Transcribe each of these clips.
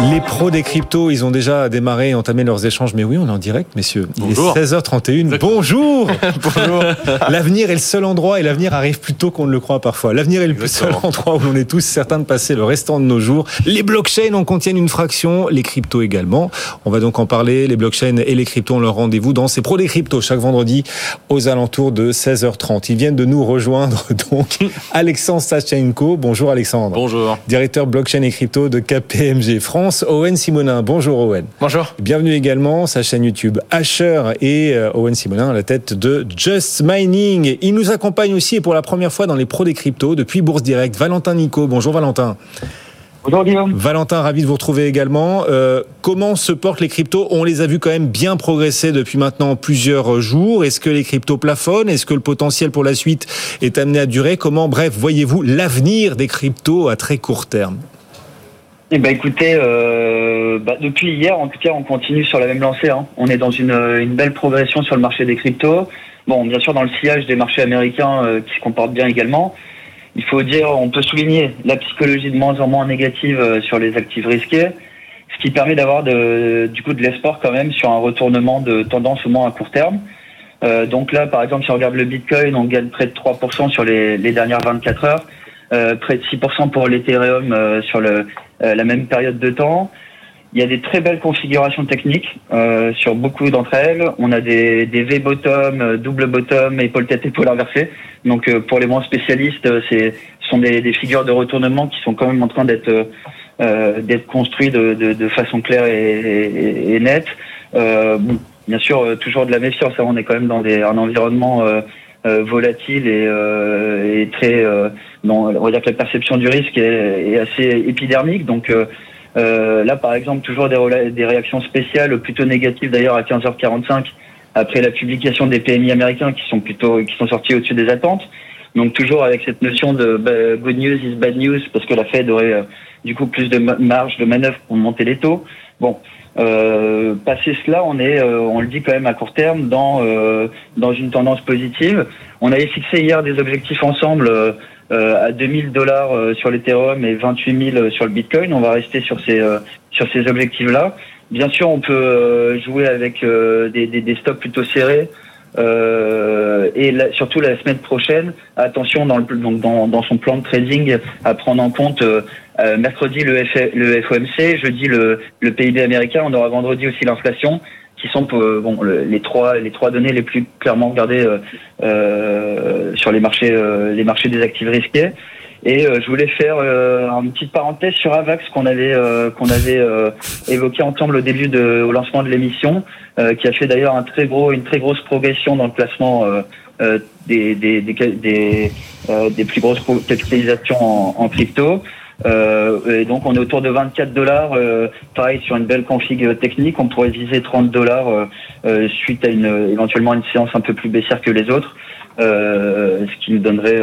Les pros des cryptos, ils ont déjà démarré et entamé leurs échanges. Mais oui, on est en direct, messieurs. Bonjour. Il est 16h31. Bonjour Bonjour L'avenir est le seul endroit, et l'avenir arrive plus tôt qu'on ne le croit parfois. L'avenir est le seul endroit où l'on est tous certains de passer le restant de nos jours. Les blockchains en contiennent une fraction, les cryptos également. On va donc en parler. Les blockchains et les cryptos ont leur rendez-vous dans ces pros des cryptos chaque vendredi aux alentours de 16h30. Ils viennent de nous rejoindre donc Alexandre Sachenko. Bonjour Alexandre. Bonjour. Directeur blockchain et crypto de KPMG France. Owen Simonin. Bonjour Owen. Bonjour. Bienvenue également sa chaîne YouTube Asher et euh, Owen Simonin à la tête de Just Mining. Il nous accompagne aussi et pour la première fois dans les pros des cryptos depuis Bourse Direct. Valentin Nico. Bonjour Valentin. Bonjour Guillaume. Valentin, ravi de vous retrouver également. Euh, comment se portent les cryptos? On les a vus quand même bien progresser depuis maintenant plusieurs jours. Est-ce que les cryptos plafonnent? Est-ce que le potentiel pour la suite est amené à durer? Comment, bref, voyez-vous l'avenir des cryptos à très court terme? Eh ben écoutez, euh, bah, depuis hier, en tout cas, on continue sur la même lancée. hein. On est dans une, une belle progression sur le marché des cryptos. Bon, bien sûr, dans le sillage des marchés américains euh, qui se comportent bien également. Il faut dire, on peut souligner la psychologie de moins en moins négative euh, sur les actifs risqués, ce qui permet d'avoir du coup de l'espoir quand même sur un retournement de tendance au moins à court terme. Euh, donc là, par exemple, si on regarde le Bitcoin, on gagne près de 3% sur les, les dernières 24 heures, euh, près de 6% pour l'Ethereum euh, sur euh, la même période de temps. Il y a des très belles configurations techniques euh, sur beaucoup d'entre elles. On a des, V-bottom, euh, double bottom, épaule tête, épaule inversée. Donc euh, pour les moins spécialistes, euh, ce sont des, figures de retournement qui sont quand même en train d'être euh, euh, construites de, façon claire et, et- et nette. Euh, bien sûr, euh, toujours de la méfiance. hein. On est quand même dans un environnement euh, euh, volatile et, euh, et très. euh, on va dire que la perception du risque est, est assez épidermique. Donc euh, euh, là, par exemple, toujours des, des réactions spéciales, plutôt négatives d'ailleurs à 15h45 après la publication des PMI américains qui sont plutôt qui sont sortis au-dessus des attentes. Donc toujours avec cette notion de bah, good news is bad news parce que la Fed aurait euh, du coup plus de ma- marge de manœuvre pour monter les taux. Bon, euh, passé cela, on est, euh, on le dit quand même à court terme, dans euh, dans une tendance positive. On avait fixé hier des objectifs ensemble euh, euh, à 2000 dollars euh, sur l'Ethereum et 28 000 sur le Bitcoin. On va rester sur ces sur ces objectifs-là. Bien sûr, on peut jouer avec des, des, des stops plutôt serrés. Euh, et surtout la semaine prochaine, attention dans, le, donc dans, dans son plan de trading à prendre en compte euh, euh, mercredi le, F- le FOMC, jeudi le, le PIB américain, on aura vendredi aussi l'inflation, qui sont euh, bon le- les trois les trois données les plus clairement regardées euh, sur les marchés les marchés des actifs risqués. Et euh, je voulais faire euh, une petite parenthèse sur Avax qu'on avait euh, qu'on avait euh, évoqué ensemble au début de au lancement de l'émission, euh, qui a fait d'ailleurs un très gros une très grosse progression dans le classement euh, des des des, des, des plus grosses capitalisations en, en crypto. Et donc on est autour de 24 dollars. Pareil sur une belle config technique, on pourrait viser 30 dollars suite à une éventuellement une séance un peu plus baissière que les autres, ce qui nous donnerait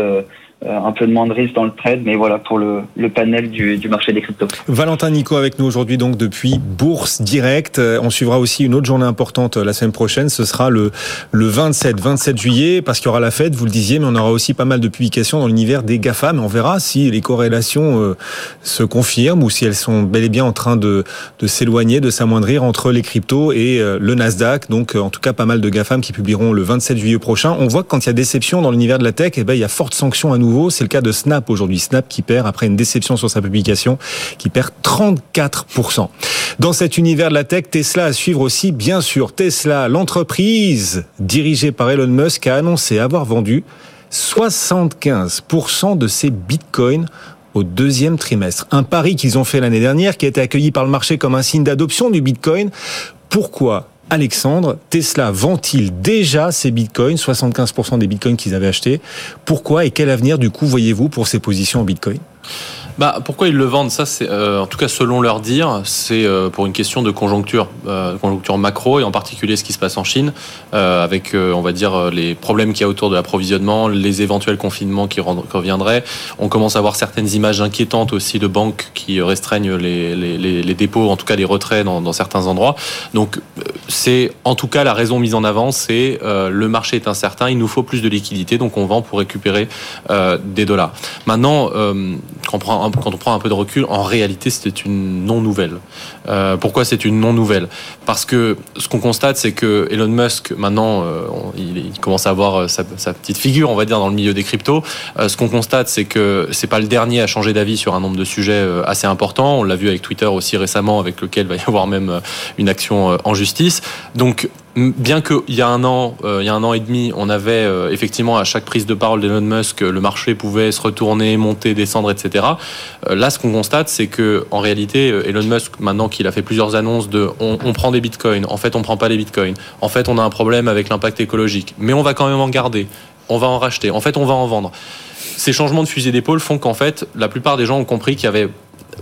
un peu de risque dans le trade. Mais voilà pour le, le panel du, du marché des cryptos. Valentin Nico avec nous aujourd'hui donc depuis Bourse Direct. Euh, On suivra aussi une autre journée importante euh, la semaine prochaine. Ce sera le le 27 27 juillet parce qu'il y aura la fête, vous le disiez, mais on aura aussi pas mal de publications dans l'univers des Gafa. Mais on verra si les corrélations euh, se confirment ou si elles sont bel et bien en train de de s'éloigner, de s'amoindrir entre les cryptos et euh, le Nasdaq. Donc euh, en tout cas pas mal de Gafam qui publieront le 27 juillet prochain. On voit que quand il y a déception dans l'univers de la tech, eh ben il y a forte sanction à nouveau. C'est le cas de Snap aujourd'hui. Snap qui perd après une déception sur sa publication, qui perd 34%. Dans cet univers de la tech, Tesla à suivre aussi, bien sûr. Tesla, l'entreprise dirigée par Elon Musk, a annoncé avoir vendu 75% de ses bitcoins au deuxième trimestre. Un pari qu'ils ont fait l'année dernière, qui a été accueilli par le marché comme un signe d'adoption du bitcoin. Pourquoi Alexandre, Tesla vend-il déjà ses bitcoins, 75% des bitcoins qu'ils avaient achetés? Pourquoi et quel avenir du coup voyez-vous pour ces positions en bitcoin? Bah, pourquoi ils le vendent Ça, c'est euh, en tout cas selon leur dire, c'est euh, pour une question de conjoncture, euh, conjoncture macro et en particulier ce qui se passe en Chine, euh, avec on va dire les problèmes qu'il y a autour de l'approvisionnement, les éventuels confinements qui reviendraient. On commence à voir certaines images inquiétantes aussi de banques qui restreignent les, les, dépôts, en tout cas les retraits dans, certains endroits. Donc c'est en tout cas la raison mise en avant, c'est le marché est incertain, il nous faut plus de liquidité, donc on vend pour récupérer des dollars. Maintenant, quand, on prend, quand on prend un peu de recul, en réalité, c'était une non-nouvelle. Euh, pourquoi c'est une non-nouvelle? Parce que ce qu'on constate, c'est que Elon Musk, maintenant, euh, il, commence à avoir euh, sa, petite figure, on va dire, dans le milieu des cryptos. Ce qu'on constate, c'est que c'est pas le dernier à changer d'avis sur un nombre de sujets assez importants. On l'a vu avec Twitter aussi récemment, avec lequel il va y avoir même une action en justice. Donc, bien qu'il y a un an, euh, il y a un an et demi, on avait euh, effectivement à chaque prise de parole d'Elon Musk, le marché pouvait se retourner, monter, descendre, etc. Euh, là, ce qu'on constate, c'est que en réalité, Elon Musk, maintenant qu'il a fait plusieurs annonces de, on, on prend des bitcoins, en fait, on prend pas les bitcoins, en fait, on a un problème avec l'impact écologique, mais on va quand même en garder, on va en racheter, en fait, on va en vendre. Ces changements de fusil d'épaule font qu'en fait, la plupart des gens ont compris qu'il y avait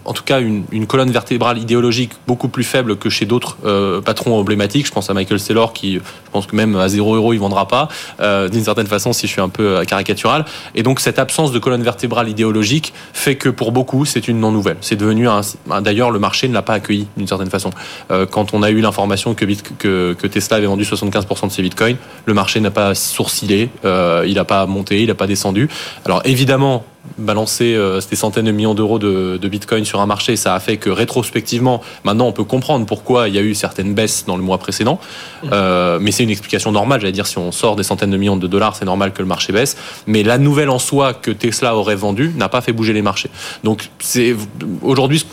en tout cas une, colonne vertébrale idéologique beaucoup plus faible que chez d'autres euh, patrons emblématiques. Je pense à Michael Saylor qui, je pense que même à 0 euro, il vendra pas, euh, d'une certaine façon, si je suis un peu euh, caricatural. Et donc cette absence de colonne vertébrale idéologique fait que pour beaucoup, c'est une non-nouvelle. C'est devenu un, d'ailleurs le marché ne l'a pas accueilli d'une certaine façon. Quand on a eu l'information que, que, Tesla avait vendu 75% de ses bitcoins, le marché n'a pas sourcillé, il n'a pas monté, il n'a pas descendu. Alors évidemment, balancer euh, des centaines de millions d'euros de, de bitcoin sur un marché, ça a fait que rétrospectivement, maintenant on peut comprendre pourquoi il y a eu certaines baisses dans le mois précédent. Euh, mais c'est une explication normale, j'allais dire, si on sort des centaines de millions de dollars, c'est normal que le marché baisse. Mais la nouvelle en soi que Tesla aurait vendue n'a pas fait bouger les marchés. Donc c'est aujourd'hui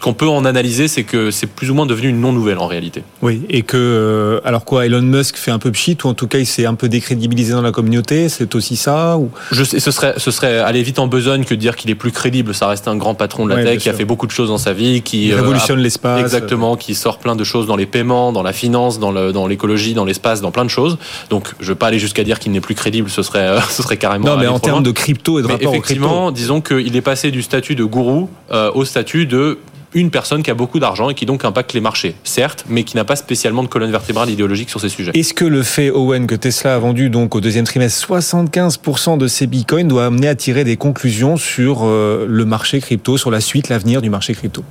qu'on peut en analyser, c'est que c'est plus ou moins devenu une non-nouvelle en réalité. Oui, et que euh, alors quoi, Elon Musk fait un peu pchit ou en tout cas il s'est un peu décrédibilisé dans la communauté, c'est aussi ça ou? Je sais, ce serait, ce serait aller vite en besogne que de dire qu'il est plus crédible. Ça reste un grand patron de la Ouais, tech qui a fait beaucoup de choses dans sa vie, qui il euh, révolutionne l'espace Exactement, qui sort plein de choses dans les paiements, dans la finance, dans le- dans l'écologie, dans l'espace, dans plein de choses. Donc, je veux pas aller jusqu'à dire qu'il n'est plus crédible, ce serait, euh, ce serait carrément. Non, mais en termes de crypto et de Mais rapport crypto. effectivement, disons qu'il est passé du statut de gourou euh, au statut de une personne qui a beaucoup d'argent et qui donc impacte les marchés, certes, mais qui n'a pas spécialement de colonne vertébrale idéologique sur ces sujets. Est-ce que le fait, Owen, que Tesla a vendu donc au deuxième trimestre 75% de ses bitcoins doit amener à tirer des conclusions sur euh, le marché crypto, sur la suite, l'avenir du marché crypto?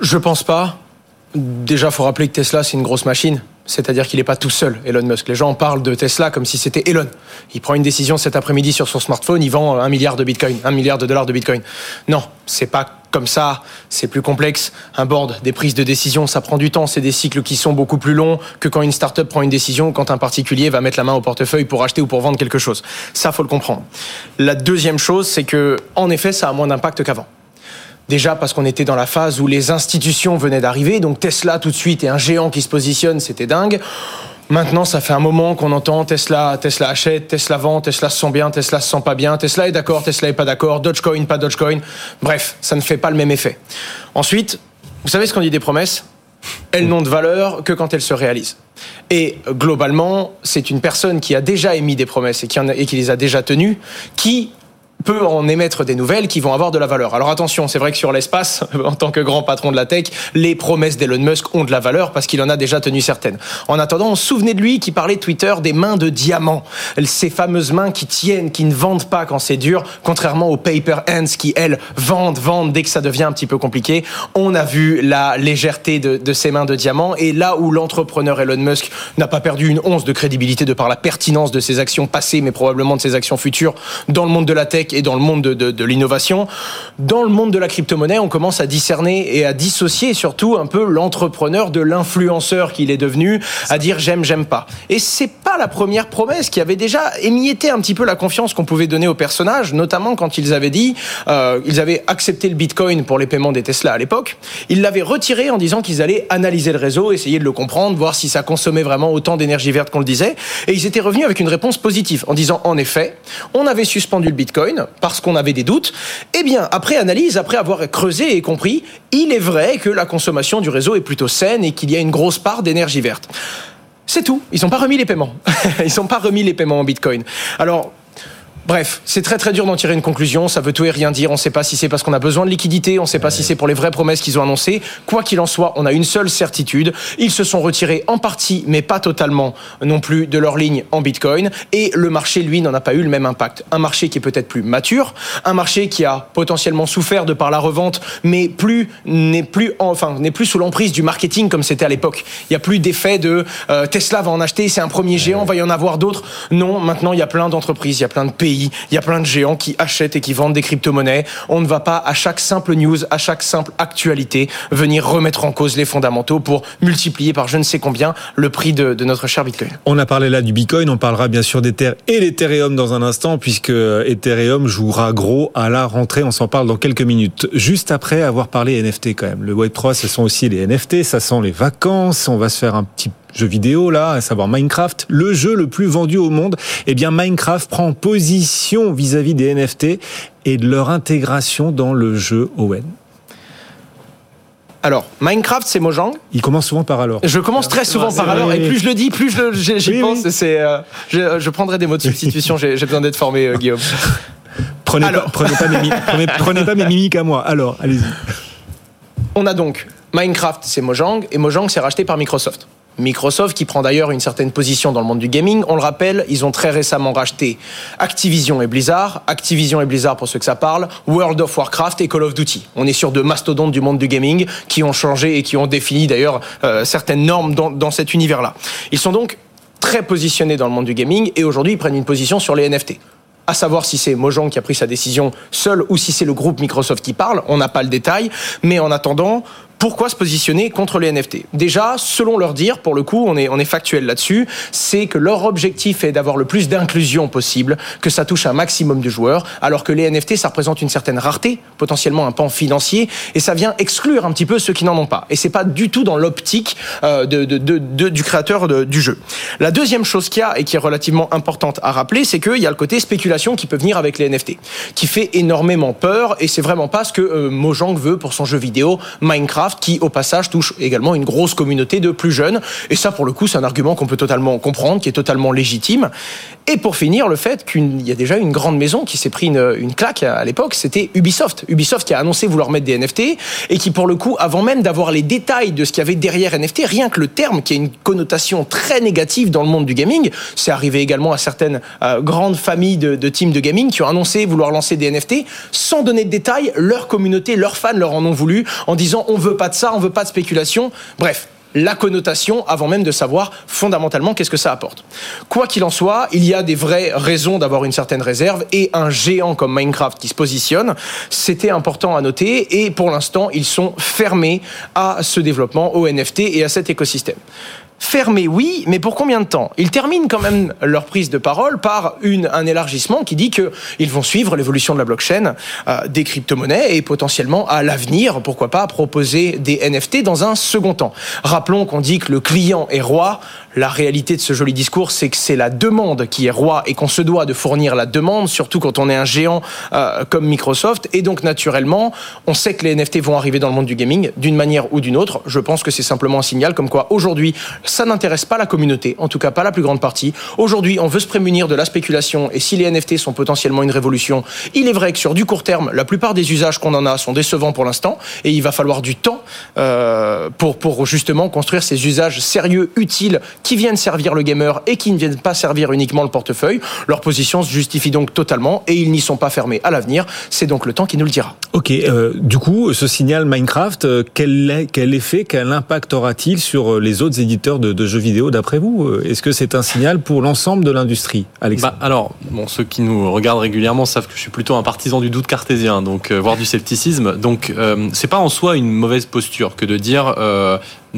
Je pense pas. Déjà, faut rappeler que Tesla, c'est une grosse machine. C'est-à-dire qu'il n'est pas tout seul, Elon Musk. Les gens parlent de Tesla comme si c'était Elon. Il prend une décision cet après-midi sur son smartphone, il vend un milliard de bitcoin, un milliard de dollars de bitcoin. Non, c'est pas comme ça, c'est plus complexe. Un board, des prises de décision, ça prend du temps, c'est des cycles qui sont beaucoup plus longs que quand une startup prend une décision, quand un particulier va mettre la main au portefeuille pour acheter ou pour vendre quelque chose. Ça, faut le comprendre. La deuxième chose, c'est que, en effet, ça a moins d'impact qu'avant. Déjà parce qu'on était dans la phase où les institutions venaient d'arriver, donc Tesla tout de suite est un géant qui se positionne, c'était dingue. Maintenant, ça fait un moment qu'on entend Tesla, Tesla achète, Tesla vend, Tesla se sent bien, Tesla se sent pas bien, Tesla est d'accord, Tesla est pas d'accord, Dogecoin, pas Dogecoin. Bref, ça ne fait pas le même effet. Ensuite, vous savez ce qu'on dit des promesses? Elles n'ont de valeur que quand elles se réalisent. Et globalement, c'est une personne qui a déjà émis des promesses et qui, et qui les a déjà tenues, qui peut en émettre des nouvelles qui vont avoir de la valeur. Alors attention, c'est vrai que sur l'espace, en tant que grand patron de la tech, les promesses d'Elon Musk ont de la valeur parce qu'il en a déjà tenu certaines. En attendant, on souvenait de lui qui parlait Twitter des mains de diamant. Ces fameuses mains qui tiennent, qui ne vendent pas quand c'est dur, contrairement aux paper hands qui, elles, vendent, vendent dès que ça devient un petit peu compliqué. On a vu la légèreté de, de ces mains de diamant et là où l'entrepreneur Elon Musk n'a pas perdu une once de crédibilité de par la pertinence de ses actions passées, mais probablement de ses actions futures dans le monde de la tech et dans le monde de, de- l'innovation. Dans le monde de la crypto-monnaie, on commence à discerner et à dissocier surtout un peu l'entrepreneur de l'influenceur qu'il est devenu, à dire j'aime, j'aime pas. Et c'est pas la première promesse qui avait déjà émietté un petit peu la confiance qu'on pouvait donner aux personnages, notamment quand ils avaient dit, euh, ils avaient accepté le Bitcoin pour les paiements des Tesla à l'époque. Ils l'avaient retiré en disant qu'ils allaient analyser le réseau, essayer de le comprendre, voir si ça consommait vraiment autant d'énergie verte qu'on le disait. Et ils étaient revenus avec une réponse positive en disant, en effet, on avait suspendu le Bitcoin parce qu'on avait des doutes. Eh bien, après analyse, après avoir creusé et compris, il est vrai que la consommation du réseau est plutôt saine et qu'il y a une grosse part d'énergie verte. C'est tout. Ils n'ont pas remis les paiements. Ils n'ont pas remis les paiements en Bitcoin. Alors, Bref, c'est très très dur d'en tirer une conclusion. Ça veut tout et rien dire. On ne sait pas si c'est parce qu'on a besoin de liquidité. On ne sait pas si c'est pour les vraies promesses qu'ils ont annoncées. Quoi qu'il en soit, on a une seule certitude. Ils se sont retirés en partie, mais pas totalement non plus, de leur ligne en Bitcoin. Et le marché, lui, n'en a pas eu le même impact. Un marché qui est peut-être plus mature, un marché qui a potentiellement souffert de par la revente, mais plus n'est plus enfin n'est plus sous l'emprise du marketing comme c'était à l'époque. Il y a plus d'effet de euh, Tesla va en acheter, c'est un premier géant, va y en avoir d'autres. Non, maintenant il y a plein d'entreprises, il y a plein de pays il y a plein de géants qui achètent et qui vendent des crypto-monnaies. On ne va pas à chaque simple news, à chaque simple actualité, venir remettre en cause les fondamentaux pour multiplier par je ne sais combien le prix de, notre cher Bitcoin. On a parlé là du Bitcoin, on parlera bien sûr d'Ether et l'Ethereum dans un instant, puisque Ethereum jouera gros à la rentrée. On s'en parle dans quelques minutes. Juste après avoir parlé NFT quand même. Le Web3, ce sont aussi les NFT, ça sent les vacances. On va se faire un petit jeu vidéo là, à savoir Minecraft, le jeu le plus vendu au monde, eh bien Minecraft prend position vis-à-vis des NFT et de leur intégration dans le jeu Owen. Alors, Minecraft, c'est Mojang. Il commence souvent par alors. Je commence très souvent par alors, et plus je le dis, plus j'y pense. C'est, euh, je, prendrai des mots de substitution. J'ai besoin d'être formé, euh, Guillaume. Prenez, pas, prenez, pas mes, prenez pas mes mimiques à moi. Alors, allez-y. On a donc Minecraft, c'est Mojang, et Mojang, c'est racheté par Microsoft. Microsoft, qui prend d'ailleurs une certaine position dans le monde du gaming. On le rappelle, ils ont très récemment racheté Activision et Blizzard. Activision et Blizzard, pour ceux que ça parle, World of Warcraft et Call of Duty. On est sur deux mastodontes du monde du gaming qui ont changé et qui ont défini d'ailleurs euh, certaines normes dans, dans cet univers-là. Ils sont donc très positionnés dans le monde du gaming et aujourd'hui ils prennent une position sur les NFT à savoir si c'est Mojang qui a pris sa décision seul ou si c'est le groupe Microsoft qui parle. On n'a pas le détail, mais en attendant, pourquoi se positionner contre les NFT Déjà, selon leur dire, pour le coup, on est, on est factuel là-dessus, c'est que leur objectif est d'avoir le plus d'inclusion possible, que ça touche un maximum de joueurs, alors que les NFT, ça représente une certaine rareté, potentiellement un pan financier, et ça vient exclure un petit peu ceux qui n'en ont pas. Et c'est pas du tout dans l'optique euh, de, de, de, du créateur du jeu. La deuxième chose qu'il y a, et qui est relativement importante à rappeler, c'est qu'il y a le côté spéculation qui peut venir avec les NFT, qui fait énormément peur, et c'est vraiment pas ce que euh, Mojang veut pour son jeu vidéo Minecraft qui, au passage, touche également une grosse communauté de plus jeunes. Et ça, pour le coup, c'est un argument qu'on peut totalement comprendre, qui est totalement légitime. Et pour finir, le fait qu'il y a déjà une grande maison qui s'est pris une, claque à l'époque, c'était Ubisoft. Ubisoft qui a annoncé vouloir mettre des NFT et qui, pour le coup, avant même d'avoir les détails de ce qu'il y avait derrière NFT, rien que le terme qui a une connotation très négative dans le monde du gaming, c'est arrivé également à certaines euh, grandes familles de, de teams de gaming qui ont annoncé vouloir lancer des NFT sans donner de détails. Leur communauté, leurs fans leur en ont voulu en disant on veut pas de ça, on veut pas de spéculation. Bref, la connotation avant même de savoir fondamentalement qu'est-ce que ça apporte. Quoi qu'il en soit, il y a des vraies raisons d'avoir une certaine réserve et un géant comme Minecraft qui se positionne, c'était important à noter et pour l'instant, ils sont fermés à ce développement, au NFT et à cet écosystème. Fermé, oui, mais pour combien de temps? Ils terminent quand même leur prise de parole par une, un élargissement qui dit qu'ils vont suivre l'évolution de la blockchain, euh, des crypto-monnaies et potentiellement à l'avenir, pourquoi pas, proposer des NFT dans un second temps. Rappelons qu'on dit que le client est roi, la réalité de ce joli discours, c'est que c'est la demande qui est roi et qu'on se doit de fournir la demande, surtout quand on est un géant euh, comme Microsoft. Et donc, naturellement, on sait que les NFT vont arriver dans le monde du gaming d'une manière ou d'une autre. Je pense que c'est simplement un signal comme quoi aujourd'hui, ça n'intéresse pas la communauté, en tout cas pas la plus grande partie. Aujourd'hui, on veut se prémunir de la spéculation et si les NFT sont potentiellement une révolution, il est vrai que sur du court terme, la plupart des usages qu'on en a sont décevants pour l'instant et il va falloir du temps euh, pour, justement construire ces usages sérieux, utiles, qui viennent servir le gamer et qui ne viennent pas servir uniquement le portefeuille. Leur position se justifie donc totalement et ils n'y sont pas fermés à l'avenir. C'est donc le temps qui nous le dira. Ok, euh, du coup, ce signal Minecraft, euh, quel, effet, quel impact aura-t-il sur les autres éditeurs de, jeux vidéo d'après vous euh, Est-ce que c'est un signal pour l'ensemble de l'industrie, Alexandre bah, Alors, bon, ceux qui nous regardent régulièrement savent que je suis plutôt un partisan du doute cartésien, donc voire du scepticisme. Donc, c'est pas en soi une mauvaise posture que de dire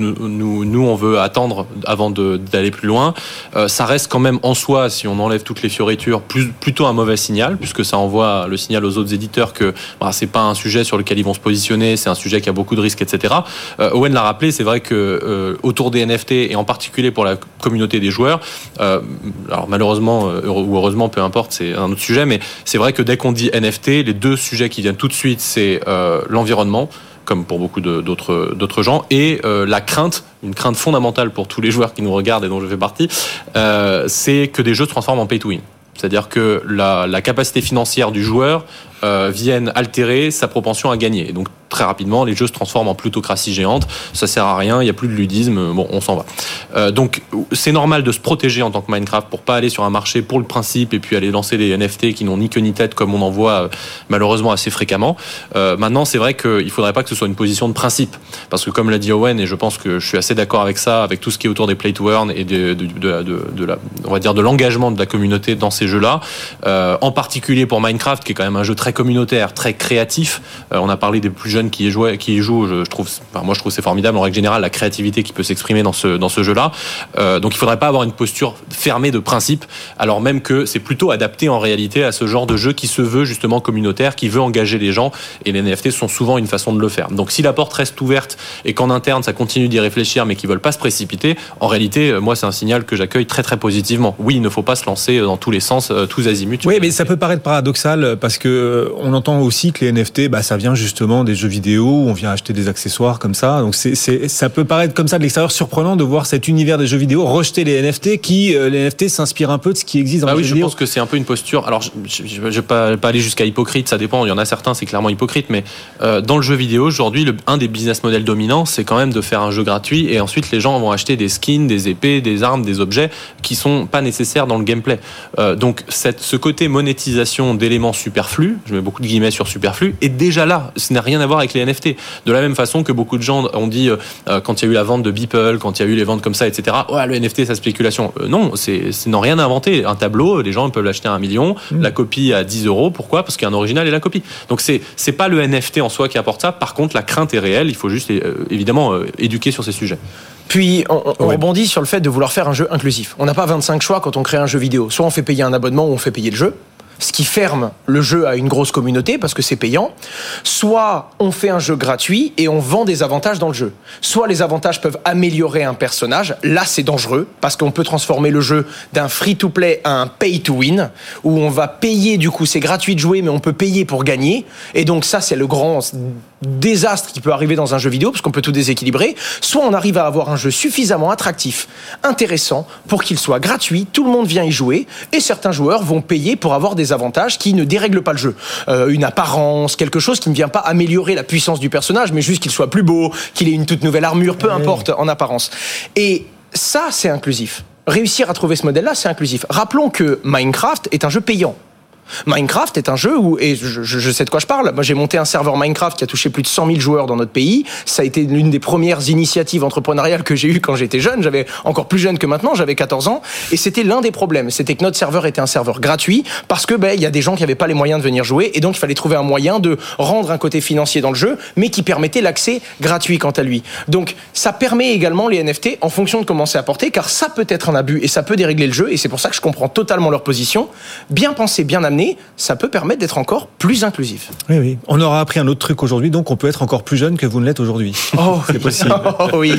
nous, on veut attendre avant d'aller plus loin. Euh, ça reste quand même en soi, si on enlève toutes les fioritures, plutôt un mauvais signal, puisque ça envoie le signal aux autres éditeurs que bah, c'est pas un sujet sur lequel ils vont se positionner, c'est un sujet qui a beaucoup de risques, etc. Euh, Owen l'a rappelé, c'est vrai que euh, autour des NFT et en particulier pour la communauté des joueurs, alors malheureusement ou heureusement, peu importe, c'est un autre sujet, mais c'est vrai que dès qu'on dit NFT, les deux sujets qui viennent tout de suite, c'est l'environnement comme pour beaucoup d'autres gens, et euh, la crainte, une crainte fondamentale pour tous les joueurs qui nous regardent et dont je fais partie, euh, c'est que des jeux se transforment en pay to win. C'est-à-dire que la capacité financière du joueur euh, viennent altérer sa propension à gagner. Et donc très rapidement, les jeux se transforment en plutocratie géante. Ça sert à rien, il n'y a plus de ludisme. Bon, on s'en va. Euh, donc c'est normal de se protéger en tant que Minecraft pour pas aller sur un marché pour le principe et puis aller lancer des NFT qui n'ont ni queue ni tête comme on en voit euh, malheureusement assez fréquemment. Euh, maintenant, c'est vrai qu'il faudrait pas que ce soit une position de principe parce que comme l'a dit Owen et je pense que je suis assez d'accord avec ça, avec tout ce qui est autour des play to earn et de, de, de, la, on va dire de l'engagement de la communauté dans ces jeux-là, euh, en particulier pour Minecraft qui est quand même un jeu communautaire, très créatif. Euh, on a parlé des plus jeunes qui y jouent, qui jouent. Je, trouve, enfin, moi je trouve c'est formidable en règle générale la créativité qui peut s'exprimer dans ce jeu-là. Euh, donc il faudrait pas avoir une posture fermée de principe, alors même que c'est plutôt adapté en réalité à ce genre de jeu qui se veut justement communautaire, qui veut engager les gens. Et les NFT sont souvent une façon de le faire. Donc si la porte reste ouverte et qu'en interne ça continue d'y réfléchir, mais qu'ils veulent pas se précipiter, en réalité, euh, moi c'est un signal que j'accueille très très positivement. Oui, il ne faut pas se lancer dans tous les sens, tous azimuts. Oui, mais ça peut paraître paradoxal parce que euh, on entend aussi que les NFT, bah, ça vient justement des jeux vidéo, où on vient acheter des accessoires comme ça. Donc c'est, ça peut paraître comme ça de l'extérieur surprenant de voir cet univers des jeux vidéo rejeter les NFT, qui euh, les NFT s'inspirent un peu de ce qui existe dans ah les oui, jeux je vidéo. pense que c'est un peu une posture. Alors, je ne vais pas, pas aller jusqu'à hypocrite, ça dépend. Il y en a certains, c'est clairement hypocrite, mais euh, dans le jeu vidéo aujourd'hui, un des business models dominants, c'est quand même de faire un jeu gratuit et ensuite les gens vont acheter des skins, des épées, des armes, des objets qui sont pas nécessaires dans le gameplay. Donc, cette, ce côté monétisation d'éléments superflus, je mets beaucoup de guillemets sur superflu, est déjà là. Ce n'a rien à voir avec les NFT. De la même façon que beaucoup de gens ont dit euh, quand il y a eu la vente de Beeple, quand il y a eu les ventes comme ça, etc. Le NFT, c'est la spéculation. Euh, non, c'est n'ont rien à inventer. Un tableau, les gens peuvent l'acheter à un million, la copie à 10 euros. Pourquoi? Parce qu'il y a un original et la copie. Donc c'est c'est pas le NFT en soi qui apporte ça. Par contre, la crainte est réelle. Il faut juste euh, évidemment euh, éduquer sur ces sujets. Puis on, on Ouais. rebondit sur le fait de vouloir faire un jeu inclusif. On n'a pas 25 choix quand on crée un jeu vidéo. Soit on fait payer un abonnement ou on fait payer le jeu. Ce qui ferme le jeu à une grosse communauté parce que c'est payant. Soit on fait un jeu gratuit et on vend des avantages dans le jeu. Soit les avantages peuvent améliorer un personnage. Là, c'est dangereux parce qu'on peut transformer le jeu d'un free-to-play à un pay-to-win où on va payer du coup, c'est gratuit de jouer mais on peut payer pour gagner. Et donc ça, c'est le grand désastre qui peut arriver dans un jeu vidéo parce qu'on peut tout déséquilibrer. Soit on arrive à avoir un jeu suffisamment attractif, intéressant pour qu'il soit gratuit, tout le monde vient y jouer et certains joueurs vont payer pour avoir des avantages qui ne dérèglent pas le jeu. Euh, une apparence, quelque chose qui ne vient pas améliorer la puissance du personnage, mais juste qu'il soit plus beau, qu'il ait une toute nouvelle armure, peu importe en apparence. Et ça, c'est inclusif. Réussir à trouver ce modèle-là, c'est inclusif. Rappelons que Minecraft est un jeu payant. Minecraft est un jeu où, et je, sais de quoi je parle, moi j'ai monté un serveur Minecraft qui a touché plus de 100 000 joueurs dans notre pays. Ça a été l'une des premières initiatives entrepreneuriales que j'ai eues quand j'étais jeune. J'avais encore plus jeune que maintenant, j'avais 14 ans. Et c'était l'un des problèmes. C'était que notre serveur était un serveur gratuit parce que ben, y a des gens qui n'avaient pas les moyens de venir jouer. Et donc il fallait trouver un moyen de rendre un côté financier dans le jeu, mais qui permettait l'accès gratuit quant à lui. Donc ça permet également les NFT en fonction de comment c'est apporté, car ça peut être un abus et ça peut dérégler le jeu. Et c'est pour ça que je comprends totalement leur position. Bien pensé, bien amené, ça peut permettre d'être encore plus inclusif. Oui, oui. On aura appris un autre truc aujourd'hui, donc on peut être encore plus jeune que vous ne l'êtes aujourd'hui. Oh, C'est possible. Oh, oui.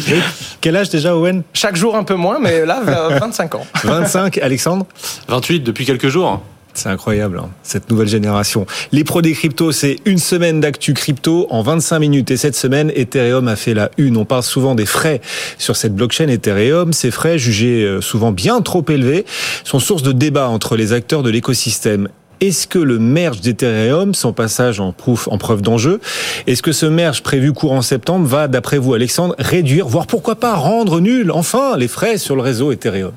Quel âge déjà, Owen? Chaque jour un peu moins, mais là, 25 ans. 25, Alexandre? 28 depuis quelques jours. C'est incroyable, hein, cette nouvelle génération. Les pros des cryptos, c'est une semaine d'actu crypto en 25 minutes. Et cette semaine, Ethereum a fait la une. On parle souvent des frais sur cette blockchain Ethereum. Ces frais, jugés euh, souvent bien trop élevés, sont source de débat entre les acteurs de l'écosystème. Est-ce que le merge d'Ethereum, son passage en preuve d'enjeu, est-ce que ce merge prévu courant septembre va, d'après vous, Alexandre, réduire, voire pourquoi pas rendre nul, enfin, les frais sur le réseau Ethereum?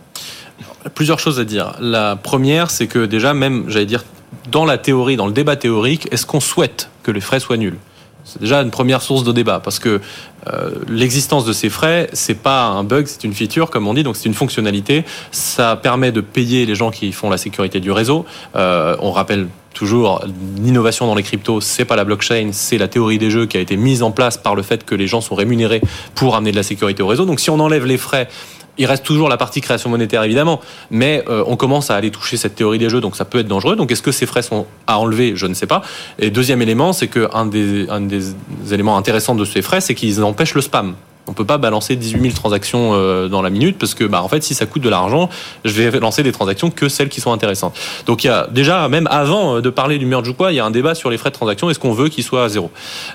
Plusieurs choses à dire. La première, c'est que déjà, même, j'allais dire, dans la théorie, dans le débat théorique, est-ce qu'on souhaite que les frais soient nuls? C'est déjà une première source de débat parce que euh, l'existence de ces frais, c'est pas un bug, c'est une feature, comme on dit, donc c'est une fonctionnalité. Ça permet de payer les gens qui font la sécurité du réseau. Euh, on rappelle toujours l'innovation dans les cryptos, c'est pas la blockchain, c'est la théorie des jeux qui a été mise en place par le fait que les gens sont rémunérés pour amener de la sécurité au réseau. Donc si on enlève les frais il reste toujours la partie création monétaire évidemment, mais euh, on commence à aller toucher cette théorie des jeux, donc ça peut être dangereux. Donc est-ce que ces frais sont à enlever? Je ne sais pas. Et deuxième élément, c'est que un des, un des éléments intéressants de ces frais, c'est qu'ils empêchent le spam. On peut pas balancer 18 000 transactions euh, dans la minute parce que, bah, en fait, si ça coûte de l'argent, je vais lancer des transactions que celles qui sont intéressantes. Donc, il y a déjà, même avant de parler du merge ou quoi, il y a un débat sur les frais de transaction. Est-ce qu'on veut qu'il soit à zéro?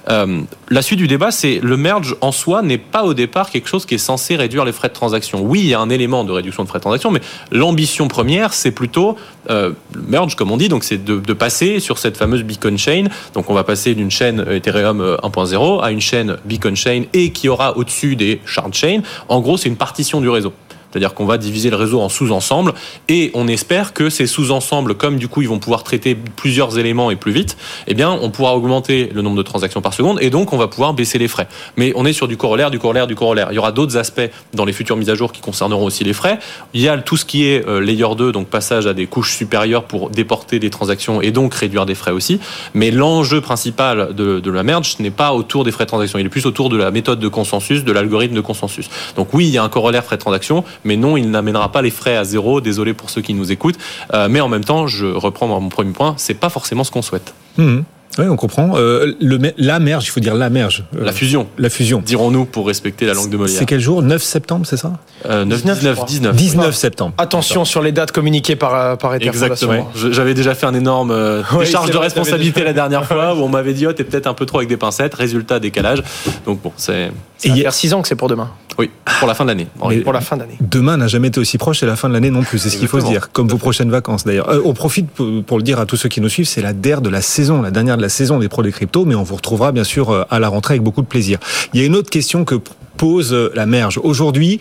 Euh, La suite du débat, c'est le merge en soi n'est pas au départ quelque chose qui est censé réduire les frais de transaction. Oui, il y a un élément de réduction de frais de transaction, mais l'ambition première, c'est plutôt euh, merge, comme on dit, donc c'est de, passer sur cette fameuse beacon chain. Donc, on va passer d'une chaîne Ethereum 1.0 à une chaîne beacon chain et qui aura au-dessus des shard chains. En gros, c'est une partition du réseau. C'est-à-dire qu'on va diviser le réseau en sous-ensembles et on espère que ces sous-ensembles, comme du coup ils vont pouvoir traiter plusieurs éléments et plus vite, eh bien on pourra augmenter le nombre de transactions par seconde et donc on va pouvoir baisser les frais. Mais on est sur du corollaire, du corollaire, du corollaire. Il y aura d'autres aspects dans les futures mises à jour qui concerneront aussi les frais. Il y a tout ce qui est euh, layer 2, donc passage à des couches supérieures pour déporter des transactions et donc réduire des frais aussi. Mais l'enjeu principal de, de la merge n'est pas autour des frais de transaction, il est plus autour de la méthode de consensus, de l'algorithme de consensus. Donc oui, il y a un corollaire frais de transaction, mais non, il n'amènera pas les frais à zéro. Désolé pour ceux qui nous écoutent. Euh, mais en même temps, je reprends mon premier point, c'est pas forcément ce qu'on souhaite. Mmh. Oui, on comprend. Euh, le, la merge, il faut dire la merge. Euh, la fusion. La fusion. Dirons-nous pour respecter la langue de Molière. C'est quel jour? 9 septembre, c'est ça? Euh, 9, 19, 19. 19 septembre. Attention sur les dates communiquées par, par Ether. Exactement. J'avais déjà fait un énorme euh, oui, décharge de responsabilité la dernière fois où on m'avait dit, oh, t'es peut-être un peu trop avec des pincettes. Résultat, décalage. Donc bon, c'est. Ça va faire 6 ans que c'est pour demain. Oui, pour la fin de l'année. Pour la fin d'année. Demain n'a jamais été aussi proche, c'est la fin de l'année non plus, c'est ce qu'il faut se dire, comme vos prochaines vacances d'ailleurs. Euh, on profite pour, le dire à tous ceux qui nous suivent, c'est la DER de la saison, la dernière de la saison des pros des cryptos, mais on vous retrouvera bien sûr euh, à la rentrée avec beaucoup de plaisir. Il y a une autre question que pose la merge. Aujourd'hui,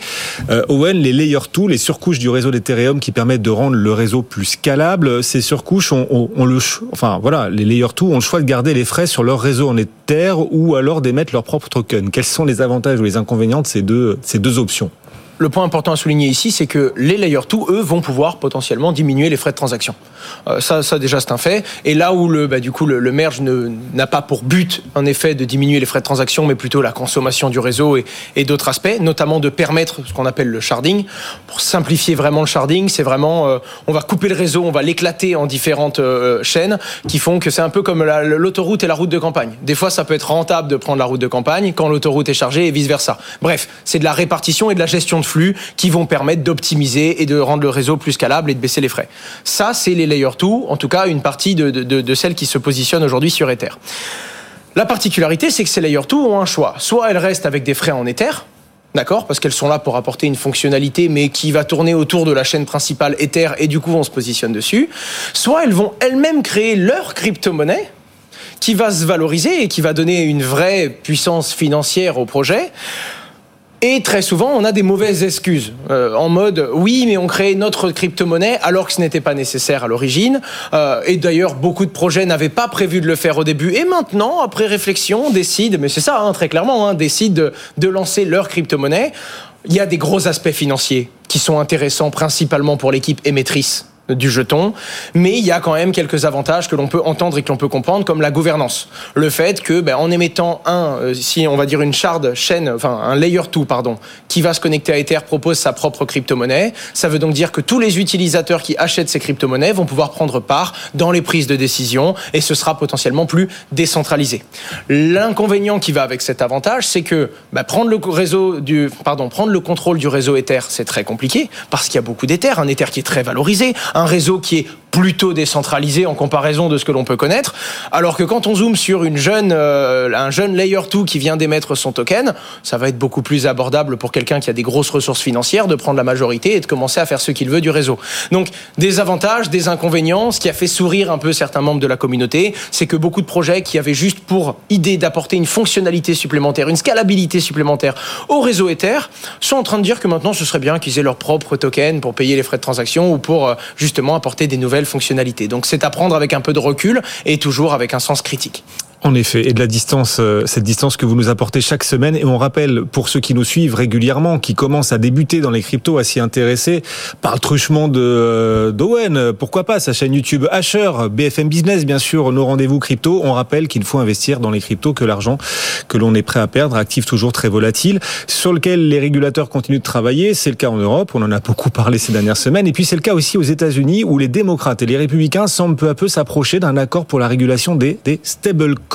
euh, Owen, les layer 2, les surcouches du réseau d'Ethereum qui permettent de rendre le réseau plus scalable, ces surcouches ont le, enfin voilà, les layer 2 ont le choix de garder les frais sur leur réseau en Ether ou alors d'émettre leur propre token. Quels sont les avantages ou les inconvénients de ces deux, ces deux options? Le point important à souligner ici, c'est que les layer 2, eux, vont pouvoir potentiellement diminuer les frais de transaction. Euh, ça, ça déjà, c'est un fait. Et là où le, bah, du coup, le, merge n'a pas pour but, en effet, de diminuer les frais de transaction, mais plutôt la consommation du réseau et, et d'autres aspects, notamment de permettre ce qu'on appelle le sharding. Pour simplifier vraiment le sharding, c'est vraiment, euh, on va couper le réseau, on va l'éclater en différentes euh, chaînes qui font que c'est un peu comme l'autoroute et la route de campagne. Des fois, ça peut être rentable de prendre la route de campagne quand l'autoroute est chargée et vice versa. Bref, c'est de la répartition et de la gestion de flux qui vont permettre d'optimiser et de rendre le réseau plus scalable et de baisser les frais. Ça, c'est les layer 2, en tout cas une partie de, de, de celles qui se positionnent aujourd'hui sur Ether. La particularité, c'est que ces layer 2 ont un choix. Soit elles restent avec des frais en Ether, D'accord Parce qu'elles sont là pour apporter une fonctionnalité, mais qui va tourner autour de la chaîne principale Ether, et du coup, on se positionne dessus. Soit elles vont elles-mêmes créer leur crypto-monnaie, qui va se valoriser et qui va donner une vraie puissance financière au projet. Et très souvent, on a des mauvaises excuses, euh, en mode oui, mais on crée notre crypto-monnaie alors que ce n'était pas nécessaire à l'origine. Euh, et d'ailleurs, beaucoup de projets n'avaient pas prévu de le faire au début. Et maintenant, après réflexion, décident, mais c'est ça, hein, très clairement, hein, décident de, de lancer leur crypto-monnaie. Il y a des gros aspects financiers qui sont intéressants principalement pour l'équipe émettrice du jeton, mais il y a quand même quelques avantages que l'on peut entendre et que l'on peut comprendre, comme la gouvernance. Le fait que, ben, en émettant un, euh, si on va dire une shard chaîne, enfin un layer 2, pardon, qui va se connecter à Ether propose sa propre crypto-monnaie, ça veut donc dire que tous les utilisateurs qui achètent ces crypto-monnaies vont pouvoir prendre part dans les prises de décision et ce sera potentiellement plus décentralisé. L'inconvénient qui va avec cet avantage, c'est que ben, prendre le réseau du, pardon, prendre le contrôle du réseau Ether, c'est très compliqué parce qu'il y a beaucoup d'Ether, un Ether qui est très valorisé, un réseau qui est plutôt décentralisé en comparaison de ce que l'on peut connaître. Alors que quand on zoome sur une jeune, euh, un jeune layer 2 qui vient d'émettre son token, ça va être beaucoup plus abordable pour quelqu'un qui a des grosses ressources financières de prendre la majorité et de commencer à faire ce qu'il veut du réseau. Donc des avantages, des inconvénients. Ce qui a fait sourire un peu certains membres de la communauté, c'est que beaucoup de projets qui avaient juste pour idée d'apporter une fonctionnalité supplémentaire, une scalabilité supplémentaire au réseau Ether, sont en train de dire que maintenant ce serait bien qu'ils aient leur propre token pour payer les frais de transaction ou pour euh, justement apporter des nouvelles Donc c'est à prendre avec un peu de recul et toujours avec un sens critique. En effet, et de la distance, euh, cette distance que vous nous apportez chaque semaine. Et on rappelle, pour ceux qui nous suivent régulièrement, qui commencent à débuter dans les cryptos, à s'y intéresser, par le truchement de euh, d'Owen, pourquoi pas, sa chaîne YouTube Asher, BFM Business, bien sûr, nos rendez-vous crypto. On rappelle qu'il faut investir dans les cryptos, que l'argent que l'on est prêt à perdre, actif toujours très volatile, sur lequel les régulateurs continuent de travailler. C'est le cas en Europe, on en a beaucoup parlé ces dernières semaines. Et puis c'est le cas aussi aux États-Unis, où les démocrates et les républicains semblent peu à peu s'approcher d'un accord pour la régulation des, des stablecoins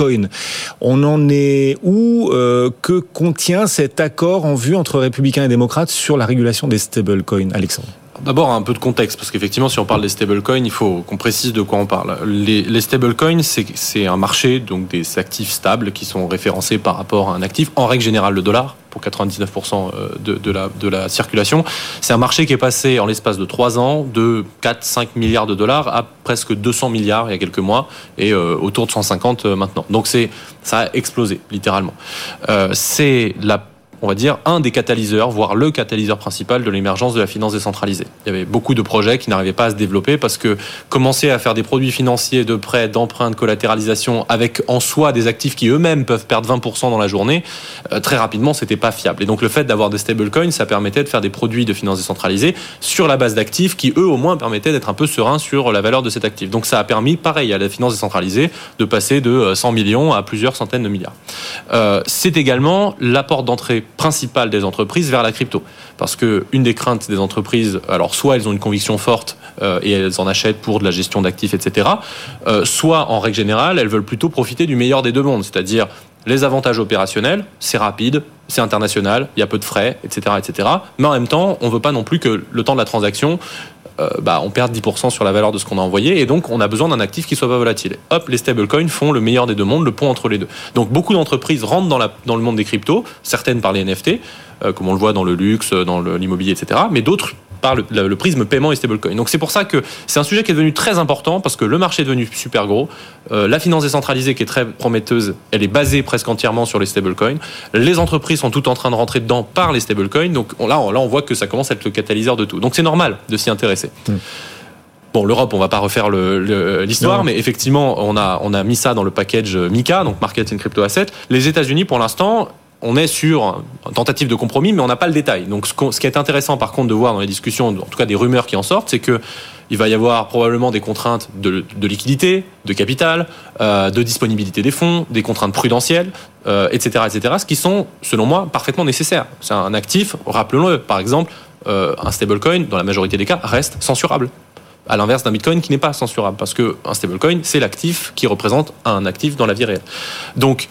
On en est où euh, Que contient cet accord en vue entre républicains et démocrates sur la régulation des stablecoins, Alexandre? D'abord un peu de contexte, parce qu'effectivement, si on parle des stablecoins, il faut qu'on précise de quoi on parle. Les, stablecoins, c'est un marché, donc des actifs stables qui sont référencés par rapport à un actif, en règle générale le dollar, pour 99% euh, de, la, circulation. C'est un marché qui est passé en l'espace de 3 ans de 4-5 milliards de dollars à presque 200 milliards il y a quelques mois et euh, autour de 150 euh, maintenant. Donc ça a explosé littéralement. C'est la on va dire, un des catalyseurs, voire le catalyseur principal de l'émergence de la finance décentralisée. Il y avait beaucoup de projets qui n'arrivaient pas à se développer parce que commencer à faire des produits financiers de prêt, d'emprunt, de collatéralisation avec en soi des actifs qui eux-mêmes peuvent perdre 20% dans la journée, euh, très rapidement, c'était pas fiable. Et donc le fait d'avoir des stablecoins, ça permettait de faire des produits de finance décentralisée sur la base d'actifs qui eux au moins permettaient d'être un peu sereins sur la valeur de cet actif. Donc ça a permis, pareil, à la finance décentralisée de passer de 100 millions à plusieurs centaines de milliards. Euh, c'est également l'apport d'entrée principale des entreprises vers la crypto. Parce que une des craintes des entreprises, alors soit elles ont une conviction forte euh, et elles en achètent pour de la gestion d'actifs, etc. Euh, soit en règle générale, elles veulent plutôt profiter du meilleur des deux mondes, c'est-à-dire les avantages opérationnels, c'est rapide, c'est international, il y a peu de frais, etc., etc. Mais en même temps, on veut pas non plus que le temps de la transaction euh, bah, on perd 10% sur la valeur de ce qu'on a envoyé et donc on a besoin d'un actif qui soit pas volatile. Hop, les stablecoins font le meilleur des deux mondes, le pont entre les deux. Donc beaucoup d'entreprises rentrent dans, le monde des cryptos, certaines par les NFT, euh, comme on le voit dans le luxe, dans l'immobilier, etc. Mais d'autres par le, le, prisme paiement et stablecoin. Donc c'est pour ça que c'est un sujet qui est devenu très important parce que le marché est devenu super gros. Euh, la finance décentralisée qui est très prometteuse, elle est basée presque entièrement sur les stablecoins. Les entreprises sont toutes en train de rentrer dedans par les stablecoins. Donc on, là, on, là, on voit que ça commence à être le catalyseur de tout. Donc c'est normal de s'y intéresser. Mmh. Bon, l'Europe, on va pas refaire l'histoire, mais effectivement, on a, on a mis ça dans le package MICA, donc Market in Crypto Asset. Les États-Unis, pour l'instant, on est sur une tentative de compromis, mais on n'a pas le détail. Donc, ce qui est intéressant, par contre, de voir dans les discussions, en tout cas des rumeurs qui en sortent, c'est que il va y avoir probablement des contraintes de, liquidité, de capital, euh, de disponibilité des fonds, des contraintes prudentielles, euh, etc., etc., ce qui sont, selon moi, parfaitement nécessaires. C'est un actif, rappelons-le, par exemple, euh, un stablecoin, dans la majorité des cas, reste censurable à l'inverse d'un bitcoin qui n'est pas censurable parce que un stablecoin c'est l'actif qui représente un actif dans la vie réelle. Donc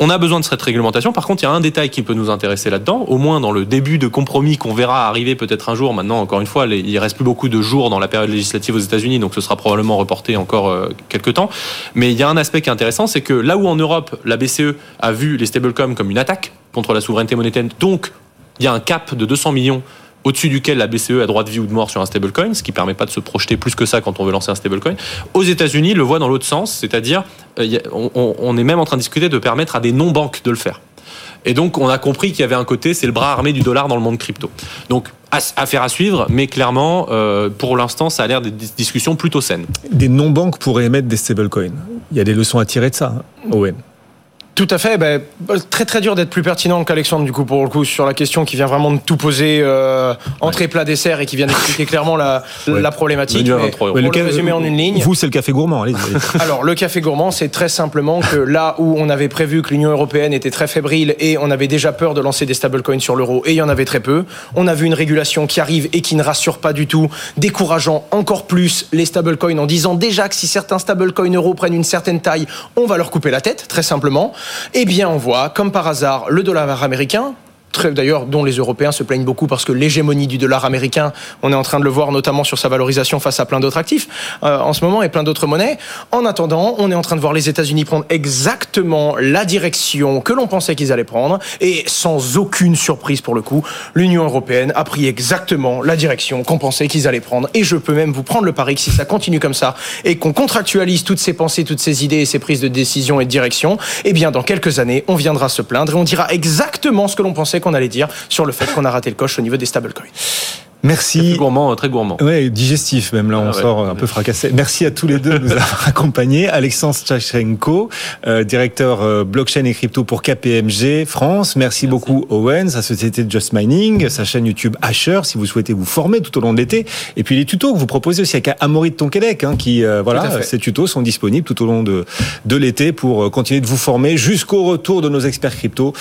on a besoin de cette réglementation. Par contre, il y a un détail qui peut nous intéresser là-dedans, au moins dans le début de compromis qu'on verra arriver peut-être un jour. Maintenant, encore une fois, il reste plus beaucoup de jours dans la période législative aux États-Unis, donc ce sera probablement reporté encore euh, quelques temps. Mais il y a un aspect qui est intéressant, c'est que là où en Europe, la BCE a vu les stablecoins comme une attaque contre la souveraineté monétaire, donc il y a un cap de 200 millions au-dessus duquel la BCE a droit de vie ou de mort sur un stablecoin, ce qui permet pas de se projeter plus que ça quand on veut lancer un stablecoin. Aux États-Unis, le voit dans l'autre sens, c'est-à-dire euh, on, on est même en train de discuter de permettre à des non-banques de le faire. Et donc, on a compris qu'il y avait un côté, c'est le bras armé du dollar dans le monde crypto. Donc, affaire à suivre, mais clairement, euh, pour l'instant, ça a l'air des discussions plutôt saines. Des non-banques pourraient émettre des stablecoins. Il y a des leçons à tirer de ça, hein, Owen. Tout à fait. Ben, très très dur d'être plus pertinent qu'Alexandre du coup pour le coup sur la question qui vient vraiment de tout poser euh, entrée plat dessert et qui vient d'expliquer clairement la, ouais. la problématique. Mais, pour le, le résumer en une ligne. Vous c'est le café gourmand. Allez, Alors le café gourmand c'est très simplement que là où on avait prévu que l'Union européenne était très fébrile et on avait déjà peur de lancer des stablecoins sur l'euro et il y en avait très peu, on a vu une régulation qui arrive et qui ne rassure pas du tout, décourageant encore plus les stablecoins en disant déjà que si certains stablecoins euros prennent une certaine taille, on va leur couper la tête très simplement. Eh bien, on voit, comme par hasard, le dollar américain, d'ailleurs dont les Européens se plaignent beaucoup parce que l'hégémonie du dollar américain, on est en train de le voir notamment sur sa valorisation face à plein d'autres actifs euh, en ce moment et plein d'autres monnaies. En attendant, on est en train de voir les États-Unis prendre exactement la direction que l'on pensait qu'ils allaient prendre et sans aucune surprise pour le coup, l'Union européenne a pris exactement la direction qu'on pensait qu'ils allaient prendre et je peux même vous prendre le pari que si ça continue comme ça et qu'on contractualise toutes ces pensées, toutes ces idées et ces prises de décision et de direction, eh bien dans quelques années, on viendra se plaindre et on dira exactement ce que l'on pensait qu'on allait dire sur le fait qu'on a raté le coche au niveau des stablecoins. Merci. Très gourmand, très gourmand. Ouais, digestif même là, on ah ouais, sort un peu fracassé. Merci à tous les deux de nous avoir accompagnés. Alexandre Stachenko, euh, directeur euh, blockchain et crypto pour KPMG France. Merci, Merci. beaucoup Owen, sa société de Just Mining, sa chaîne YouTube Asher, si vous souhaitez vous former tout au long de l'été. Et puis les tutos que vous proposez aussi avec Amaury de Tonquédec, hein, qui euh, voilà, ces tutos sont disponibles tout au long de, de l'été pour continuer de vous former jusqu'au retour de nos experts crypto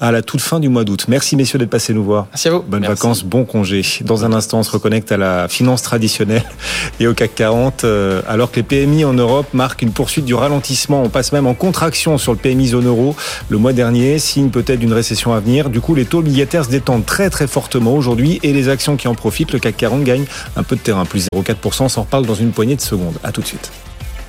à la toute fin du mois d'août. Merci messieurs d'être passés nous voir. Merci à vous. Bonnes Merci. vacances, bon congé. Dans un instant, on se reconnecte à la finance traditionnelle et au CAC 40. euh, alors que les PMI en Europe marquent une poursuite du ralentissement. On passe même en contraction sur le PMI zone euro le mois dernier, signe peut-être d'une récession à venir. Du coup, les taux obligataires se détendent très très fortement aujourd'hui et les actions qui en profitent, le CAC 40 gagne un peu de terrain, plus 0,4%. On s'en reparle dans une poignée de secondes. À tout de suite.